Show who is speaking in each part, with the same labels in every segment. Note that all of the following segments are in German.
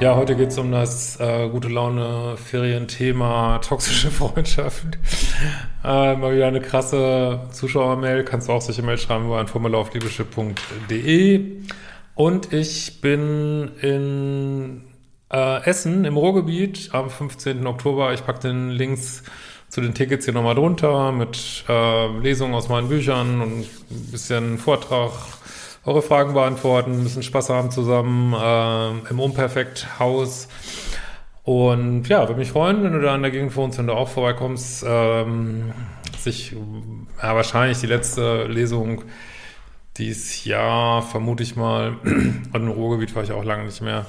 Speaker 1: ja, heute geht es um das äh, gute Laune Ferienthema toxische Freundschaften. Äh, mal wieder eine krasse Zuschauermail, kannst du auch solche Mail schreiben über ein Formular auf liebeschiff.de. Und ich bin in äh, Essen im Ruhrgebiet am 15. Oktober. Ich packe den Links zu den Tickets hier nochmal drunter mit äh, Lesungen aus meinen Büchern und ein bisschen Vortrag, eure Fragen beantworten, ein bisschen Spaß haben zusammen äh, im Unperfekt-Haus. Und ja, würde mich freuen, wenn du da in der Gegend wohnst, wenn du auch vorbeikommst. Ähm, sich, ja, wahrscheinlich die letzte Lesung dieses Jahr, vermute ich mal. Und im Ruhrgebiet war ich auch lange nicht mehr.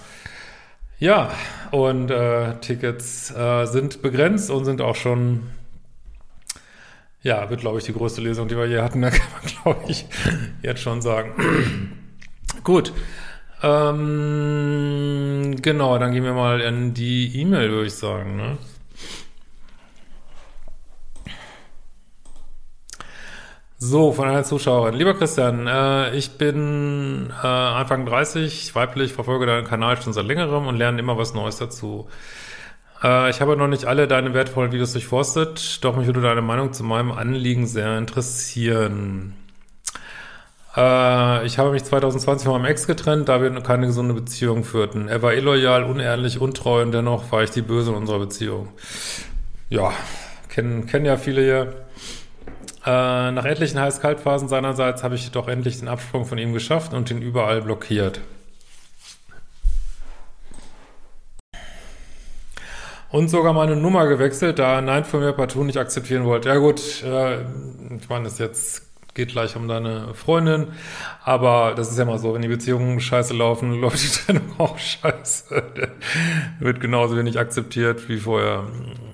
Speaker 1: Ja, und äh, Tickets äh, sind begrenzt und sind auch schon, ja, wird, glaube ich, die größte Lesung, die wir hier hatten. Da kann man, glaube ich, jetzt schon sagen. Gut. Ähm, genau, dann gehen wir mal in die E-Mail, würde ich sagen. Ne? So, von einer Zuschauerin. Lieber Christian, äh, ich bin äh, Anfang 30, weiblich, verfolge deinen Kanal schon seit längerem und lerne immer was Neues dazu. Äh, ich habe noch nicht alle deine wertvollen Videos durchforstet, doch mich würde deine Meinung zu meinem Anliegen sehr interessieren. Äh, ich habe mich 2020 von meinem Ex getrennt, da wir keine gesunde Beziehung führten. Er war illoyal, unehrlich, untreu und dennoch war ich die Böse in unserer Beziehung. Ja, kennen, kennen ja viele hier. Äh, nach etlichen Heiß-Kalt-Phasen seinerseits habe ich doch endlich den Absprung von ihm geschafft und ihn überall blockiert. Und sogar meine Nummer gewechselt, da er Nein von mir partout nicht akzeptieren wollte. Ja gut, äh, ich meine, das jetzt geht gleich um deine Freundin, aber das ist ja mal so, wenn die Beziehungen scheiße laufen, läuft die Trennung auch scheiße. Wird genauso wenig akzeptiert wie vorher.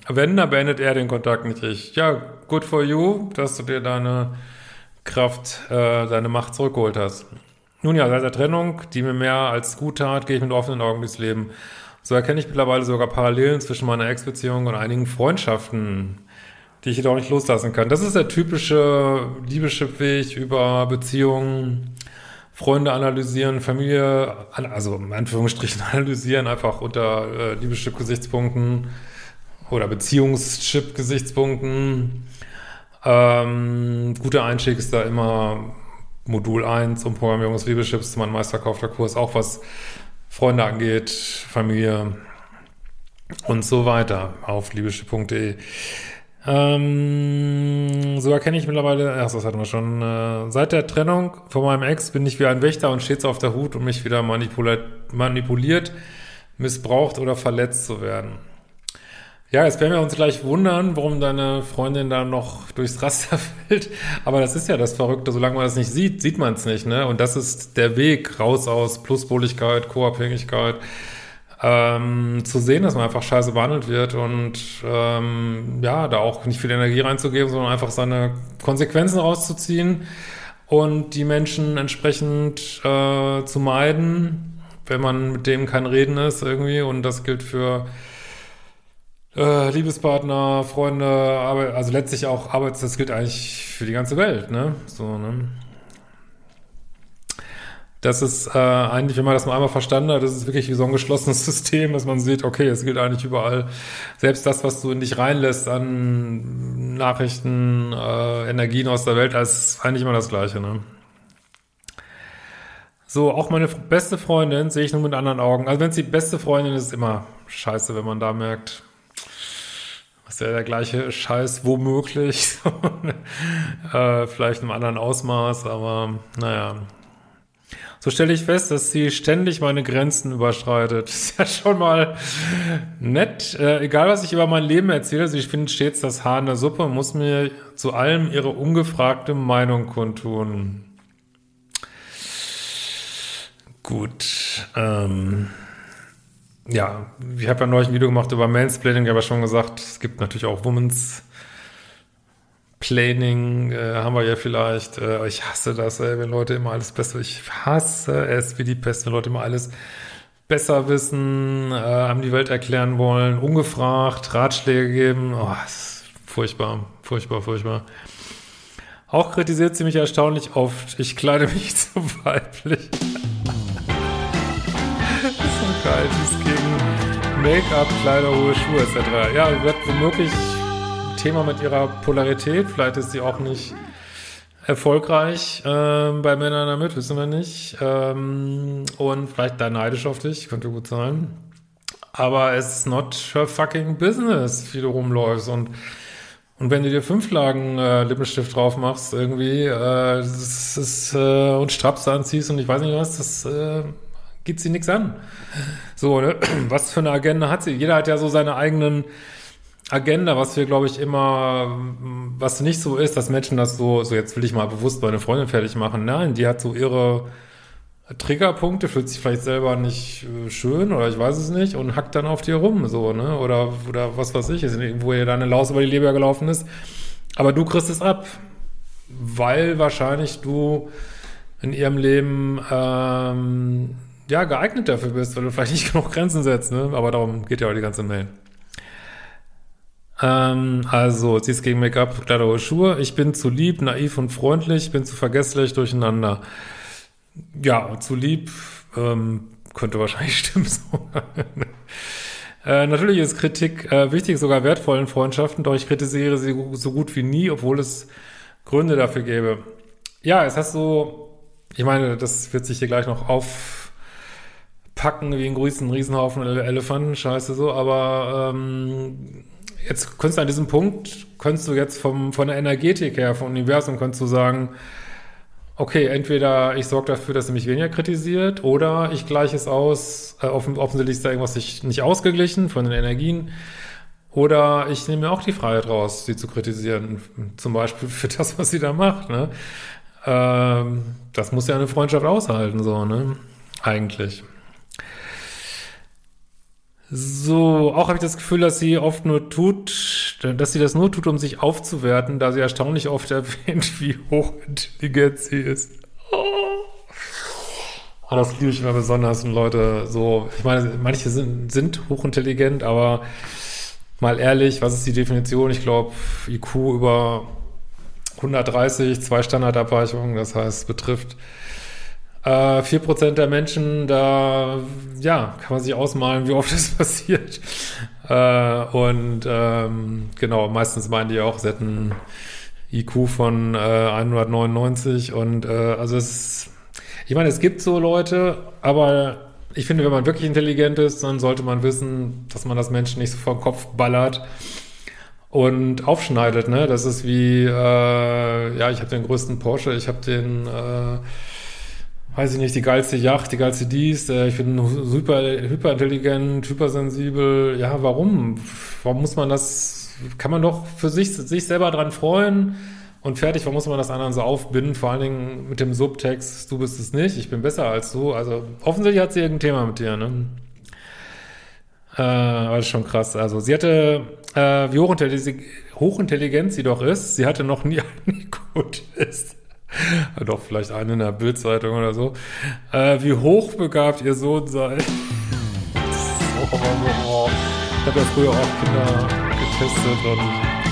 Speaker 1: Wenn, dann beendet er den Kontakt nicht ich. Ja, good for you, dass du dir deine Kraft, äh, deine Macht zurückgeholt hast. Nun ja, seit der Trennung, die mir mehr als gut tat, gehe ich mit offenen Augen durchs Leben. So erkenne ich mittlerweile sogar Parallelen zwischen meiner Ex-Beziehung und einigen Freundschaften, die ich jedoch nicht loslassen kann. Das ist der typische Liebeschip-Weg über Beziehungen, Freunde analysieren, Familie, also in Anführungsstrichen analysieren, einfach unter äh, Liebeschip-Gesichtspunkten oder Beziehungschip-Gesichtspunkten. Ähm, guter Einstieg ist da immer Modul 1 und Programmierung des Liebeschips, mein meistverkaufter Kurs, auch was Freunde angeht, Familie und so weiter auf liebeschip.de. Ähm, so erkenne ich mittlerweile, ach, das hatten wir schon, äh, seit der Trennung von meinem Ex bin ich wie ein Wächter und stets auf der Hut, um mich wieder manipuliert, missbraucht oder verletzt zu werden. Ja, jetzt werden wir uns gleich wundern, warum deine Freundin da noch durchs Raster fällt. Aber das ist ja das Verrückte. Solange man das nicht sieht, sieht man es nicht. Ne? Und das ist der Weg raus aus Pluspoligkeit, Co-Abhängigkeit. Ähm, zu sehen, dass man einfach scheiße behandelt wird und ähm, ja, da auch nicht viel Energie reinzugeben, sondern einfach seine Konsequenzen rauszuziehen und die Menschen entsprechend äh, zu meiden, wenn man mit dem kein Reden ist irgendwie. Und das gilt für äh, Liebespartner, Freunde, Arbeit, also letztlich auch Arbeits, das gilt eigentlich für die ganze Welt, ne? So, ne? Das ist äh, eigentlich, wenn man das mal einmal verstanden hat, das ist wirklich wie so ein geschlossenes System, dass man sieht, okay, es gilt eigentlich überall. Selbst das, was du in dich reinlässt an Nachrichten, äh, Energien aus der Welt, ist eigentlich immer das Gleiche, ne? So, auch meine beste Freundin sehe ich nur mit anderen Augen. Also wenn es die beste Freundin ist, ist immer scheiße, wenn man da merkt, ist ja der gleiche Scheiß womöglich. äh, vielleicht im anderen Ausmaß, aber naja. So stelle ich fest, dass sie ständig meine Grenzen überschreitet. Ist ja schon mal nett. Äh, egal, was ich über mein Leben erzähle, sie findet stets das Haar in der Suppe und muss mir zu allem ihre ungefragte Meinung kundtun. Gut. Ähm ja, ich habe ja neulich ein Video gemacht über Mansplaining, ja schon gesagt, es gibt natürlich auch Women's Planning, äh, haben wir ja vielleicht. Äh, ich hasse das, ey, wenn Leute immer alles besser, ich hasse es wie die Pest, wenn Leute immer alles besser wissen, äh, haben die Welt erklären wollen, ungefragt, Ratschläge geben. Oh, ist furchtbar, furchtbar, furchtbar. Auch kritisiert sie mich erstaunlich oft. Ich kleide mich zu weiblich Die ist gegen Make-up, Kleider, hohe Schuhe etc. Ja, wird womöglich Thema mit ihrer Polarität. Vielleicht ist sie auch nicht erfolgreich ähm, bei Männern damit, wissen wir nicht. Ähm, und vielleicht da neidisch auf dich, könnte gut sein. Aber es ist not her fucking business, wie du rumläufst. Und, und wenn du dir fünf Lagen äh, Lippenstift drauf machst, irgendwie, äh, das ist, äh, und Straps anziehst und ich weiß nicht was, das äh, geht sie nichts an. So, ne? was für eine Agenda hat sie? Jeder hat ja so seine eigenen Agenda, was wir, glaube ich, immer, was nicht so ist, dass Menschen das so, so jetzt will ich mal bewusst meine Freundin fertig machen. Nein, die hat so ihre Triggerpunkte, fühlt sich vielleicht selber nicht äh, schön oder ich weiß es nicht und hackt dann auf dir rum, so, ne? Oder, oder was weiß ich, wo ihr deine Laus über die Leber gelaufen ist. Aber du kriegst es ab, weil wahrscheinlich du in ihrem Leben ähm, ja, geeignet dafür bist, weil du vielleicht nicht genug Grenzen setzt, ne? Aber darum geht ja auch die ganze Mail. Ähm, also, sie ist gegen Make-up, Kleider oder Schuhe. Ich bin zu lieb, naiv und freundlich, bin zu vergesslich, durcheinander. Ja, zu lieb, ähm, könnte wahrscheinlich stimmen so. äh, natürlich ist Kritik äh, wichtig, sogar wertvoll in Freundschaften, doch ich kritisiere sie so gut wie nie, obwohl es Gründe dafür gäbe. Ja, es hast so, ich meine, das wird sich hier gleich noch auf packen wie ein riesen, Riesenhaufen Elefanten, scheiße so, aber ähm, jetzt könntest du an diesem Punkt, könntest du jetzt vom, von der Energetik her, vom Universum, könntest du sagen, okay, entweder ich sorge dafür, dass er mich weniger kritisiert, oder ich gleiche es aus, äh, offen, offensichtlich ist da irgendwas nicht, nicht ausgeglichen von den Energien, oder ich nehme mir auch die Freiheit raus, sie zu kritisieren, zum Beispiel für das, was sie da macht, ne? Ähm, das muss ja eine Freundschaft aushalten, so, ne? Eigentlich. So, auch habe ich das Gefühl, dass sie oft nur tut, dass sie das nur tut, um sich aufzuwerten, da sie erstaunlich oft erwähnt, wie hochintelligent sie ist. Oh. das liebe ich immer besonders, wenn Leute so, ich meine, manche sind, sind hochintelligent, aber mal ehrlich, was ist die Definition? Ich glaube, IQ über 130, zwei Standardabweichungen, das heißt, betrifft äh, 4% der Menschen, da ja, kann man sich ausmalen, wie oft das passiert. Äh, und ähm, genau, meistens meinen die auch, sie hätten IQ von äh, 199 und äh, also es ich meine, es gibt so Leute, aber ich finde, wenn man wirklich intelligent ist, dann sollte man wissen, dass man das Menschen nicht so den Kopf ballert und aufschneidet, ne? Das ist wie, äh, ja, ich habe den größten Porsche, ich habe den äh, weiß ich nicht, die geilste Yacht, die geilste dies, äh, ich bin super, hyperintelligent, hypersensibel. Ja, warum? Warum muss man das, kann man doch für sich, sich selber dran freuen und fertig, warum muss man das anderen so aufbinden? Vor allen Dingen mit dem Subtext, du bist es nicht, ich bin besser als du. Also offensichtlich hat sie irgendein Thema mit dir, ne? Äh, ist schon krass. Also sie hatte, äh, wie hochintelligent, sie doch ist, sie hatte noch nie einen Ego-Test. Doch, vielleicht eine in der Bildzeitung oder so. Äh, wie hochbegabt ihr Sohn sei. aber so, oh. Ich habe ja früher auch Kinder getestet und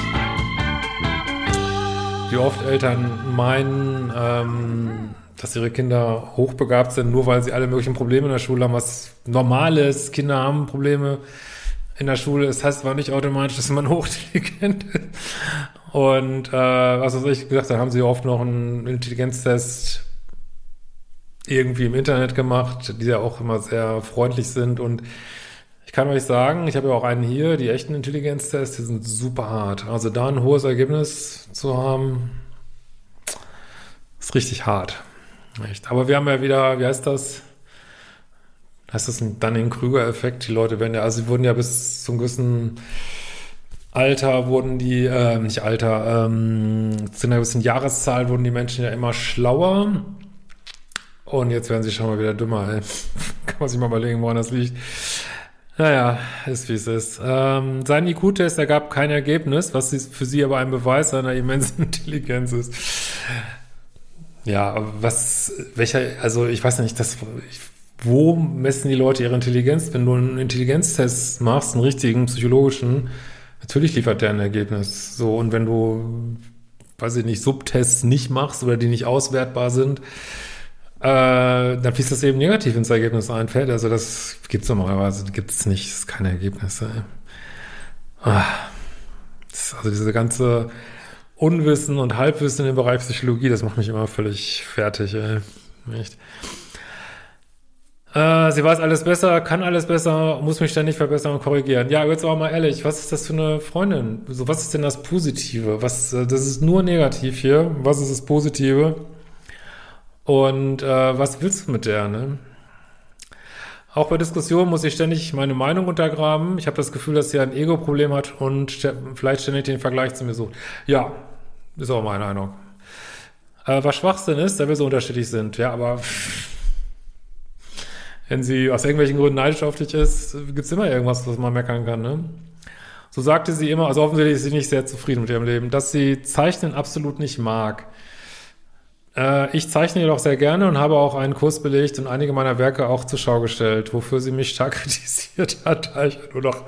Speaker 1: wie oft Eltern meinen, ähm, dass ihre Kinder hochbegabt sind, nur weil sie alle möglichen Probleme in der Schule haben, was normales, Kinder haben Probleme in der Schule. Das heißt aber nicht automatisch, dass man hochintelligent ist. Und äh, was weiß ich gesagt, da haben sie oft noch einen Intelligenztest irgendwie im Internet gemacht, die ja auch immer sehr freundlich sind und Ich kann euch sagen, ich habe ja auch einen hier, die echten Intelligenztests, die sind super hart. Also da ein hohes Ergebnis zu haben, ist richtig hart. Echt. Aber wir haben ja wieder, wie heißt das? Heißt das ein Dunning-Krüger-Effekt? Die Leute werden ja, also sie wurden ja bis zum gewissen Alter wurden die, äh, nicht Alter, ähm, zu einer gewissen Jahreszahl wurden die Menschen ja immer schlauer. Und jetzt werden sie schon mal wieder dümmer. Ey. Kann man sich mal überlegen, woran das liegt. Naja, ist wie es ist. Ähm, sein IQ-Test ergab kein Ergebnis, was für sie aber ein Beweis seiner immensen Intelligenz ist. Ja, was, welcher, also ich weiß nicht, das, ich, wo messen die Leute ihre Intelligenz? Wenn du einen Intelligenztest machst, einen richtigen psychologischen, natürlich liefert der ein Ergebnis. So, und wenn du, weiß ich nicht, Subtests nicht machst oder die nicht auswertbar sind, äh, dann fließt das eben negativ ins Ergebnis ein. Fällt. Also das gibt's normalerweise, gibt's nicht, ist keine Ergebnisse. Ah, also diese ganze Unwissen und Halbwissen im Bereich Psychologie, das macht mich immer völlig fertig, ey. Echt. Äh, sie weiß alles besser, kann alles besser, muss mich ständig verbessern und korrigieren. Ja, jetzt aber mal ehrlich, was ist das für eine Freundin? So, was ist denn das Positive? Was, äh, das ist nur negativ hier. Was ist das Positive? Und äh, was willst du mit der, ne? Auch bei Diskussionen muss ich ständig meine Meinung untergraben. Ich habe das Gefühl, dass sie ein Ego-Problem hat und vielleicht ständig den Vergleich zu mir sucht. Ja, ist auch meine Meinung. Äh, was Schwachsinn ist, da wir so unterschiedlich sind. Ja, aber wenn sie aus irgendwelchen Gründen neidisch auf dich ist, gibt's immer irgendwas, was man meckern kann. Ne? So sagte sie immer, also offensichtlich ist sie nicht sehr zufrieden mit ihrem Leben, dass sie Zeichnen absolut nicht mag. Äh, ich zeichne jedoch sehr gerne und habe auch einen Kurs belegt und einige meiner Werke auch zur Schau gestellt, wofür sie mich stark kritisiert hat, da ich nur noch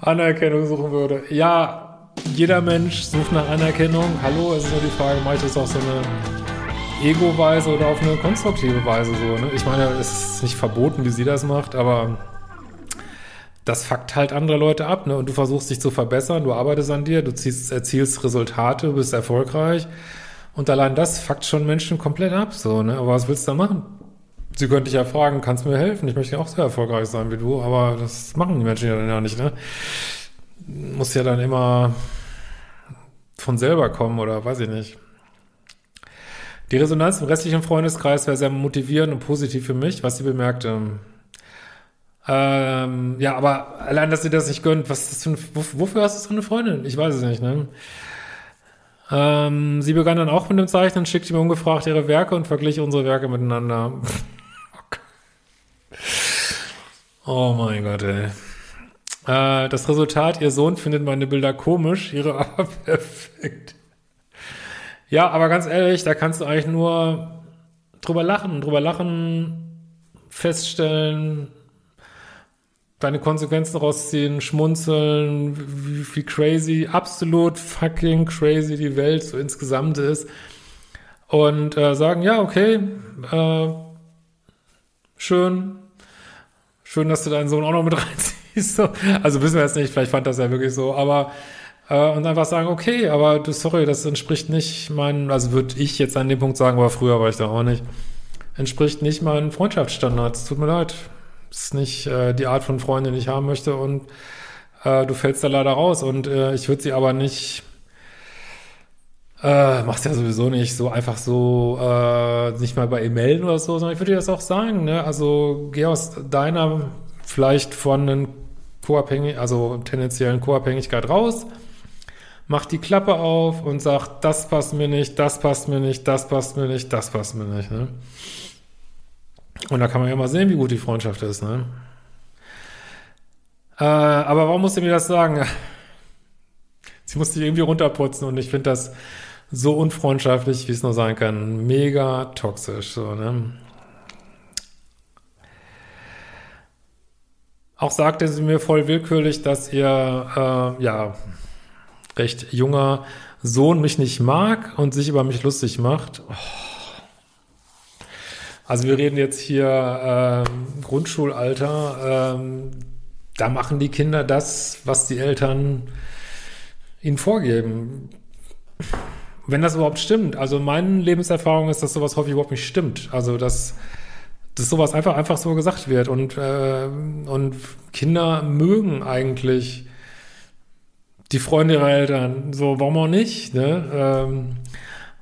Speaker 1: Anerkennung suchen würde. Ja, jeder Mensch sucht nach Anerkennung. Hallo, es ist nur die Frage, mache ich das auf so eine Ego-Weise oder auf eine konstruktive Weise so. Ne? Ich meine, es ist nicht verboten, wie sie das macht, aber das fuckt halt andere Leute ab, ne? Und du versuchst dich zu verbessern, du arbeitest an dir, du ziehst, erzielst Resultate, du bist erfolgreich. Und allein das fuckt schon Menschen komplett ab, so, ne? Aber was willst du da machen? Sie könnte dich ja fragen, kannst du mir helfen? Ich möchte ja auch so erfolgreich sein wie du, aber das machen die Menschen ja dann ja nicht, ne? Muss ja dann immer von selber kommen oder weiß ich nicht. Die Resonanz im restlichen Freundeskreis wäre sehr motivierend und positiv für mich, was sie bemerkte. Ähm, ja, aber allein, dass sie das nicht gönnt, was ist das für ein, wofür hast du so eine Freundin? Ich weiß es nicht, ne? Ähm, sie begann dann auch mit dem Zeichnen, schickte mir ungefragt ihre Werke und verglich unsere Werke miteinander. oh mein Gott, ey. Äh, das Resultat, ihr Sohn findet meine Bilder komisch, ihre aber perfekt. Ja, aber ganz ehrlich, da kannst du eigentlich nur drüber lachen, drüber lachen, feststellen, deine Konsequenzen rausziehen, schmunzeln, wie, wie crazy, absolut fucking crazy die Welt so insgesamt ist. Und äh, sagen, ja, okay, äh, schön, schön, dass du deinen Sohn auch noch mit reinziehst. So. Also wissen wir jetzt nicht, vielleicht fand das ja wirklich so, aber äh, und einfach sagen, okay, aber du, sorry, das entspricht nicht meinen, also würde ich jetzt an dem Punkt sagen, aber früher war ich da auch nicht, entspricht nicht meinen Freundschaftsstandards. Tut mir leid, ist nicht äh, die Art von Freundin, die ich haben möchte und äh, du fällst da leider raus und äh, ich würde sie aber nicht äh, machst ja sowieso nicht so einfach so äh, nicht mal bei ihr melden oder so, sondern ich würde dir das auch sagen, ne? Also geh aus deiner vielleicht von einen Co-abhängig, also tendenziellen Co-Abhängigkeit raus, mach die Klappe auf und sag, das passt mir nicht, das passt mir nicht, das passt mir nicht, das passt mir nicht, ne? Und da kann man ja mal sehen, wie gut die Freundschaft ist, ne? Äh, aber warum musste mir das sagen? Sie musste sich irgendwie runterputzen und ich finde das so unfreundschaftlich, wie es nur sein kann. Mega toxisch, so, ne? Auch sagte sie mir voll willkürlich, dass ihr, äh, ja, recht junger Sohn mich nicht mag und sich über mich lustig macht. Oh. Also wir reden jetzt hier ähm, Grundschulalter. Ähm, da machen die Kinder das, was die Eltern ihnen vorgeben. Wenn das überhaupt stimmt. Also meine Lebenserfahrung ist, dass sowas häufig überhaupt nicht stimmt. Also dass dass sowas einfach, einfach so gesagt wird. Und, äh, und Kinder mögen eigentlich die Freunde ihrer Eltern. So, warum auch nicht? Ne? Ähm,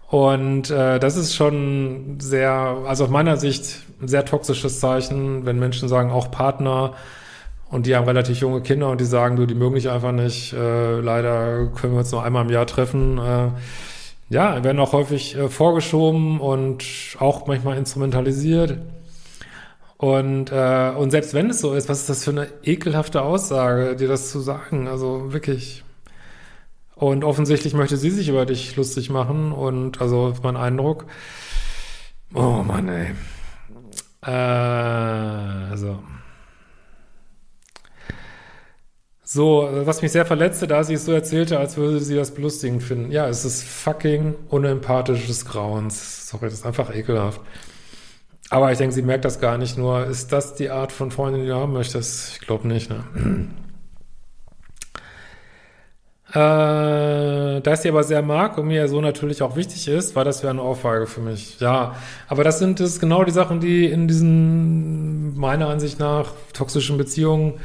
Speaker 1: und äh, das ist schon sehr, also aus meiner Sicht ein sehr toxisches Zeichen, wenn Menschen sagen, auch Partner, und die haben relativ junge Kinder und die sagen, du, die mögen dich einfach nicht. Äh, leider können wir uns nur einmal im Jahr treffen. Äh, ja, werden auch häufig äh, vorgeschoben und auch manchmal instrumentalisiert. Und, äh, und selbst wenn es so ist, was ist das für eine ekelhafte Aussage, dir das zu sagen? Also wirklich. Und offensichtlich möchte sie sich über dich lustig machen und also mein Eindruck. Oh Mann, ey. Äh, also. So, was mich sehr verletzte, da sie es so erzählte, als würde sie das belustigend finden. Ja, es ist fucking unempathisches Grauens. Sorry, das ist einfach ekelhaft. Aber ich denke, sie merkt das gar nicht nur. Ist das die Art von Freundin, die du haben möchtest? Ich glaube nicht, ne? Äh, da ich sie aber sehr mag und mir so natürlich auch wichtig ist, war das ja eine Aufweige für mich. Ja, aber das sind das genau die Sachen, die in diesen, meiner Ansicht nach, toxischen Beziehungen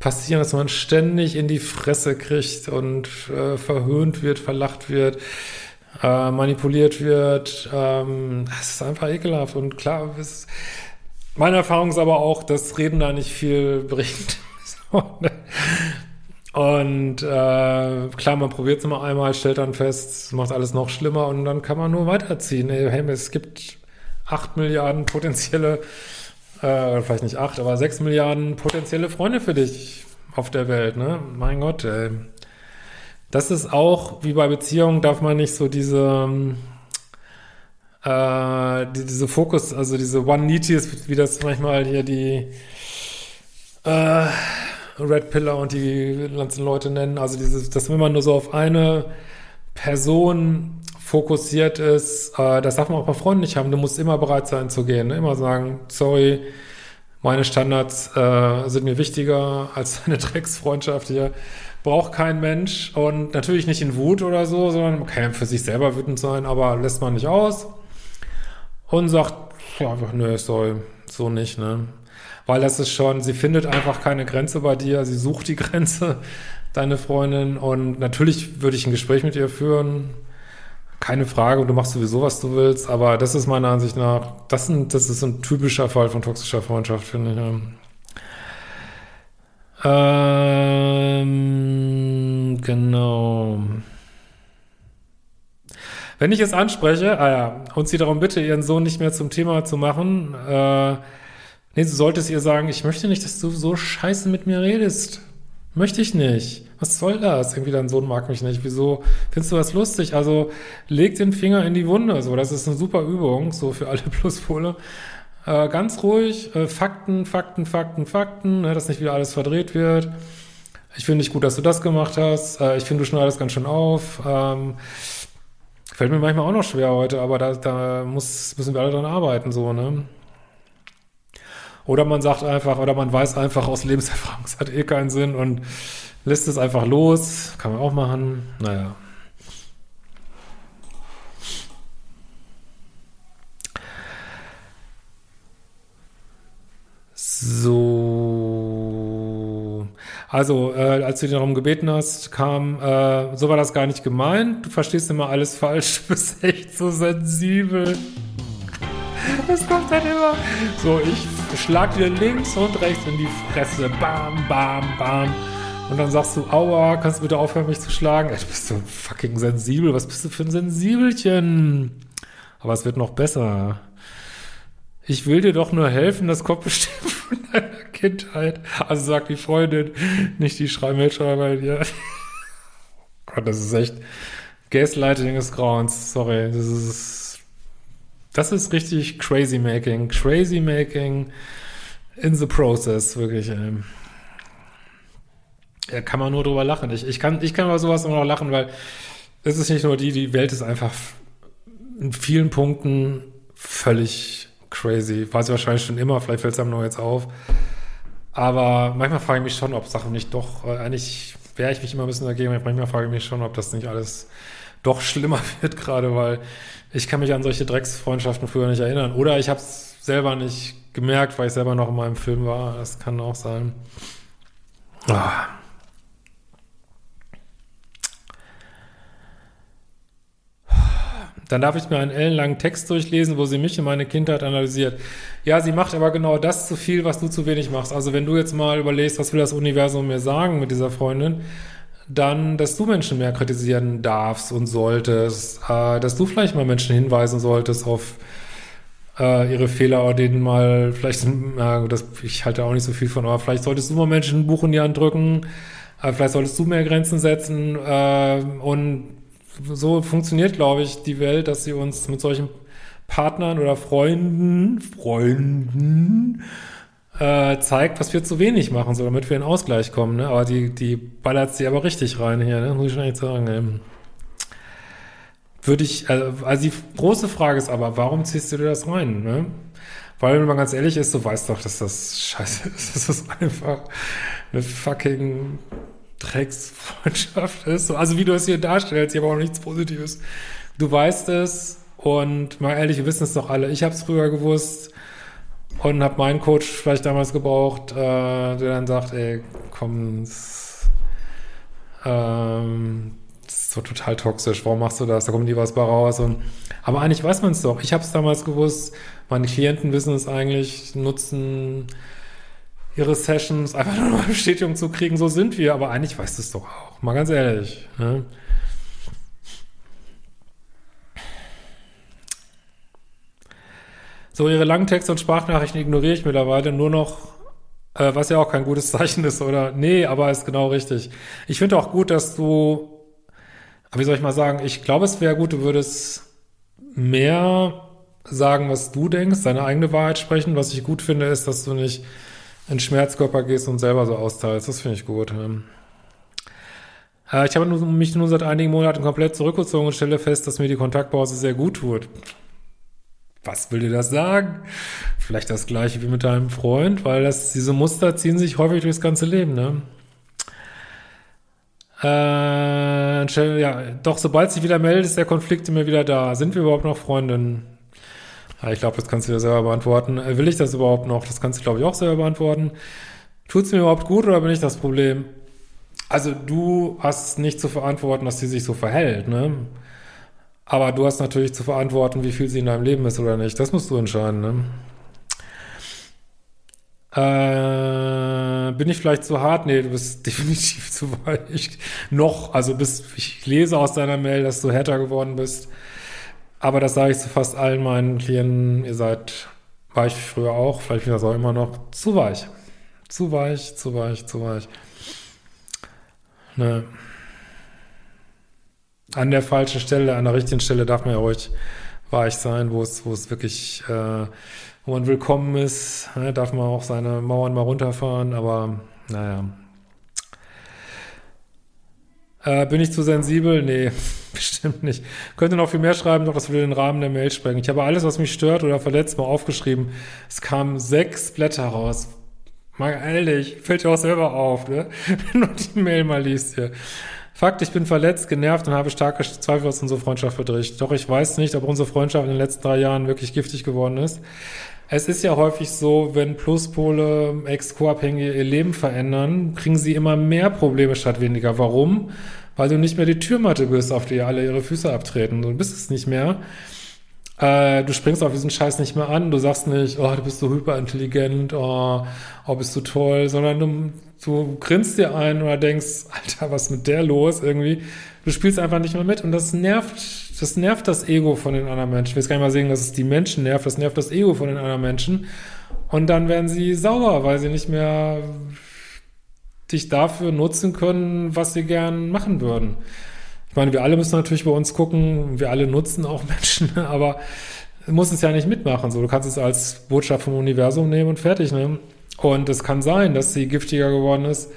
Speaker 1: passieren, dass man ständig in die Fresse kriegt und äh, verhöhnt wird, verlacht wird, äh, manipuliert wird. Ähm, das ist einfach ekelhaft. Und klar, ist, meine Erfahrung ist aber auch, dass Reden da nicht viel bringt. und äh, klar, man probiert es immer einmal, stellt dann fest, macht alles noch schlimmer und dann kann man nur weiterziehen. Hey, es gibt acht Milliarden potenzielle äh, vielleicht nicht acht, aber sechs Milliarden potenzielle Freunde für dich auf der Welt, ne? Mein Gott, ey. Das ist auch, wie bei Beziehungen, darf man nicht so diese, äh, die, diese Fokus, also diese One Neaties, wie das manchmal hier die äh, Red Pillar und die ganzen Leute nennen, also dieses, dass wenn man nur so auf eine Person fokussiert ist, äh, das darf man auch bei Freunden nicht haben. Du musst immer bereit sein zu gehen. Ne? Immer sagen, sorry, meine Standards äh, sind mir wichtiger als eine Drecksfreundschaft hier. Braucht kein Mensch und natürlich nicht in Wut oder so, sondern kann für sich selber wütend sein, aber lässt man nicht aus und sagt, ja, einfach, nö, sorry, so nicht, ne? Weil das ist schon, sie findet einfach keine Grenze bei dir, sie sucht die Grenze, deine Freundin, und natürlich würde ich ein Gespräch mit ihr führen, keine Frage, du machst sowieso, was du willst, aber das ist meiner Ansicht nach, das, sind, das ist ein typischer Fall von toxischer Freundschaft, finde ich. Ähm, genau. Wenn ich es anspreche, ah ja, und sie darum bitte, ihren Sohn nicht mehr zum Thema zu machen, äh, nee, du solltest ihr sagen, ich möchte nicht, dass du so scheiße mit mir redest. Möchte ich nicht. Was soll das? Irgendwie dein Sohn mag mich nicht. Wieso findest du das lustig? Also leg den Finger in die Wunde. So, das ist eine super Übung, so für alle Pluspole. Äh, ganz ruhig, äh, Fakten, Fakten, Fakten, Fakten, ne, dass nicht wieder alles verdreht wird. Ich finde nicht gut, dass du das gemacht hast. Äh, ich finde, du schneidest ganz schön auf. Ähm, fällt mir manchmal auch noch schwer heute, aber da, da muss, müssen wir alle dran arbeiten, so, ne? Oder man sagt einfach, oder man weiß einfach aus Lebenserfahrung, es hat eh keinen Sinn und lässt es einfach los. Kann man auch machen. Naja. So. Also, äh, als du dich darum gebeten hast, kam, äh, so war das gar nicht gemeint. Du verstehst immer alles falsch, du bist echt so sensibel. Das kommt dann immer. So, ich schlag dir links und rechts in die Fresse. Bam, bam, bam. Und dann sagst du, aua, kannst du bitte aufhören, mich zu schlagen? Ey, du bist so fucking sensibel. Was bist du für ein Sensibelchen? Aber es wird noch besser. Ich will dir doch nur helfen, das kommt bestimmt von deiner Kindheit. Also sagt die Freundin, nicht die Schreibmailschreiber dir. Gott, das ist echt Gaslighting des Grauens. Sorry, das ist das ist richtig crazy making. Crazy making in the process, wirklich. Ähm. Ja, kann man nur drüber lachen. Ich, ich, kann, ich kann über sowas immer noch lachen, weil es ist nicht nur die, die Welt ist einfach in vielen Punkten völlig crazy. War sie wahrscheinlich schon immer, vielleicht fällt es einem nur jetzt auf. Aber manchmal frage ich mich schon, ob Sachen nicht doch, äh, eigentlich wehre ich mich immer ein bisschen dagegen, manchmal frage ich mich schon, ob das nicht alles doch schlimmer wird gerade, weil ich kann mich an solche Drecksfreundschaften früher nicht erinnern. Oder ich habe es selber nicht gemerkt, weil ich selber noch in meinem Film war. Das kann auch sein. Ah. Dann darf ich mir einen ellenlangen Text durchlesen, wo sie mich und meine Kindheit analysiert. Ja, sie macht aber genau das zu viel, was du zu wenig machst. Also wenn du jetzt mal überlegst, was will das Universum mir sagen mit dieser Freundin, dann, dass du Menschen mehr kritisieren darfst und solltest, äh, dass du vielleicht mal Menschen hinweisen solltest auf äh, ihre Fehler oder denen mal vielleicht, ja, das, ich halte auch nicht so viel von, aber vielleicht solltest du mal Menschen ein Buch in die Hand drücken, äh, vielleicht solltest du mehr Grenzen setzen äh, und so funktioniert, glaube ich, die Welt, dass sie uns mit solchen Partnern oder Freunden, Freunden, äh, zeigt, was wir zu wenig machen, so damit wir in Ausgleich kommen. Ne? Aber die, die ballert sie aber richtig rein hier, ne? muss ich schon echt sagen. Ey. Würde ich, also, also die große Frage ist aber, warum ziehst du dir das rein? Ne? Weil, wenn man ganz ehrlich ist, du weißt doch, dass das scheiße ist. Das ist einfach eine fucking Drecksfreundschaft ist. Also wie du es hier darstellst, ich habe auch nichts Positives. Du weißt es und mal ehrlich, wir wissen es doch alle. Ich habe es früher gewusst und habe meinen Coach vielleicht damals gebraucht, äh, der dann sagt, ey, komm, das, ähm, das ist so total toxisch, warum machst du das? Da kommt nie was bei raus. Und, aber eigentlich weiß man es doch. Ich habe es damals gewusst, meine Klienten wissen es eigentlich, nutzen ihre Sessions, einfach nur eine Bestätigung zu kriegen, so sind wir, aber eigentlich weißt du es doch auch, mal ganz ehrlich. Ne? So, ihre langen Texte und Sprachnachrichten ignoriere ich mittlerweile nur noch, äh, was ja auch kein gutes Zeichen ist, oder? Nee, aber ist genau richtig. Ich finde auch gut, dass du, wie soll ich mal sagen, ich glaube, es wäre gut, du würdest mehr sagen, was du denkst, deine eigene Wahrheit sprechen. Was ich gut finde, ist, dass du nicht in Schmerzkörper gehst und selber so austeilst. Das finde ich gut. Äh, ich habe mich nun seit einigen Monaten komplett zurückgezogen und stelle fest, dass mir die Kontaktpause sehr gut tut. Was will dir das sagen? Vielleicht das gleiche wie mit deinem Freund, weil das, diese Muster ziehen sich häufig durchs ganze Leben, ne? Äh, ja, doch sobald sich wieder meldet, ist der Konflikt immer wieder da. Sind wir überhaupt noch Freundinnen? Ja, ich glaube, das kannst du dir selber beantworten. Äh, will ich das überhaupt noch? Das kannst du, glaube ich, auch selber beantworten. Tut es mir überhaupt gut oder bin ich das Problem? Also du hast nicht zu verantworten, dass sie sich so verhält, ne? Aber du hast natürlich zu verantworten, wie viel sie in deinem Leben ist oder nicht. Das musst du entscheiden, ne? Äh, bin ich vielleicht zu hart? Nee, du bist definitiv zu weich. Noch, also bis, ich lese aus deiner Mail, dass du härter geworden bist. Aber das sage ich zu fast allen meinen Klienten, ihr seid weich früher auch, vielleicht wieder so immer noch, zu weich. Zu weich, zu weich, zu weich. Ne. An der falschen Stelle, an der richtigen Stelle darf man ja ruhig weich sein, wo es, wo es wirklich, äh, wo man willkommen ist, ne, darf man auch seine Mauern mal runterfahren, aber naja. Äh, bin ich zu sensibel? Nee. Bestimmt nicht. Könnte noch viel mehr schreiben, doch das würde den Rahmen der Mail sprengen. Ich habe alles, was mich stört oder verletzt, mal aufgeschrieben. Es kamen sechs Blätter raus. Mal ehrlich, fällt dir auch selber auf, ne? Wenn du die Mail mal liest hier. Fakt, ich bin verletzt, genervt und habe starke Zweifel, was unsere Freundschaft betrifft. Doch ich weiß nicht, ob unsere Freundschaft in den letzten drei Jahren wirklich giftig geworden ist. Es ist ja häufig so, wenn Pluspole, Ex-Co-Abhängige ihr Leben verändern, kriegen sie immer mehr Probleme statt weniger. Warum? weil du nicht mehr die Türmatte bist, auf die alle ihre Füße abtreten. Du bist es nicht mehr. Äh, du springst auf diesen Scheiß nicht mehr an. Du sagst nicht, oh, du bist so hyperintelligent, oh, oh bist du toll, sondern du, du grinst dir ein oder denkst, Alter, was ist mit der los irgendwie? Du spielst einfach nicht mehr mit und das nervt, das nervt das Ego von den anderen Menschen. Ich will jetzt gar nicht mal sagen, dass es die Menschen nervt, das nervt das Ego von den anderen Menschen. Und dann werden sie sauer, weil sie nicht mehr dich dafür nutzen können, was sie gern machen würden. Ich meine, wir alle müssen natürlich bei uns gucken, wir alle nutzen auch Menschen, aber du musst es ja nicht mitmachen. So, du kannst es als Botschaft vom Universum nehmen und fertig nehmen. Und es kann sein, dass sie giftiger geworden ist.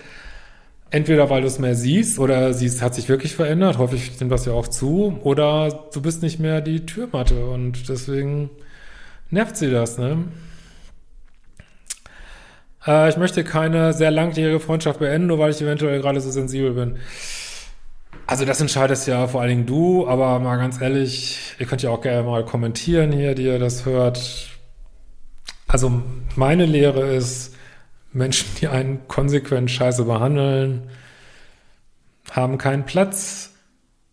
Speaker 1: Entweder weil du es mehr siehst oder sie hat sich wirklich verändert, häufig nimmt das ja auch zu, oder du bist nicht mehr die Türmatte und deswegen nervt sie das, ne? Äh, ich möchte keine sehr langjährige Freundschaft beenden, nur weil ich eventuell gerade so sensibel bin. Also das entscheidest ja vor allen Dingen du, aber mal ganz ehrlich, ihr könnt ja auch gerne mal kommentieren hier, die ihr das hört. Also meine Lehre ist, Menschen, die einen konsequent scheiße behandeln, haben keinen Platz.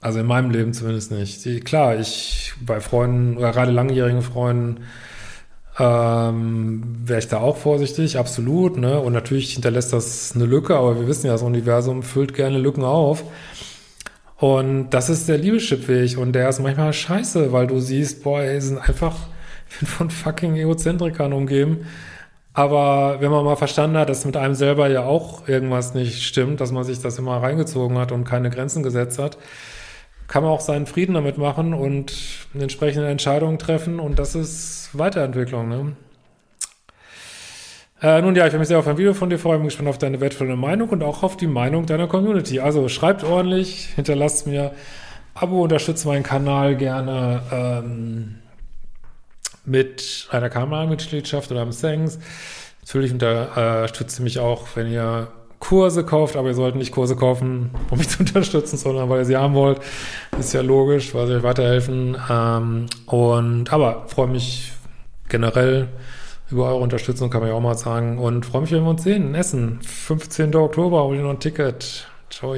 Speaker 1: Also in meinem Leben zumindest nicht. Die, klar, ich bei Freunden oder gerade langjährigen Freunden ähm, wäre ich da auch vorsichtig, absolut. Ne? Und natürlich hinterlässt das eine Lücke, aber wir wissen ja, das Universum füllt gerne Lücken auf. Und das ist der Liebeschipweg und der ist manchmal scheiße, weil du siehst, boah, ey, sind einfach von fucking Egozentrikern umgeben. Aber wenn man mal verstanden hat, dass mit einem selber ja auch irgendwas nicht stimmt, dass man sich das immer reingezogen hat und keine Grenzen gesetzt hat, kann man auch seinen Frieden damit machen und eine entsprechende Entscheidungen treffen und das ist Weiterentwicklung. Ne? Äh, nun ja, ich will mich sehr auf ein Video von dir freuen, bin gespannt auf deine wertvolle Meinung und auch auf die Meinung deiner Community. Also schreibt ordentlich, hinterlasst mir Abo, unterstützt meinen Kanal gerne ähm, mit einer Kanalmitgliedschaft oder einem Thanks. Natürlich unterstützt ihr mich auch, wenn ihr Kurse kauft, aber ihr sollt nicht Kurse kaufen, um mich zu unterstützen, sondern weil ihr sie haben wollt. Ist ja logisch, weil sie euch weiterhelfen. Ähm, und aber freue mich generell über eure Unterstützung, kann man ja auch mal sagen. Und freue mich, wenn wir uns sehen Essen. 15. Oktober, hol dir noch ein Ticket. Ciao.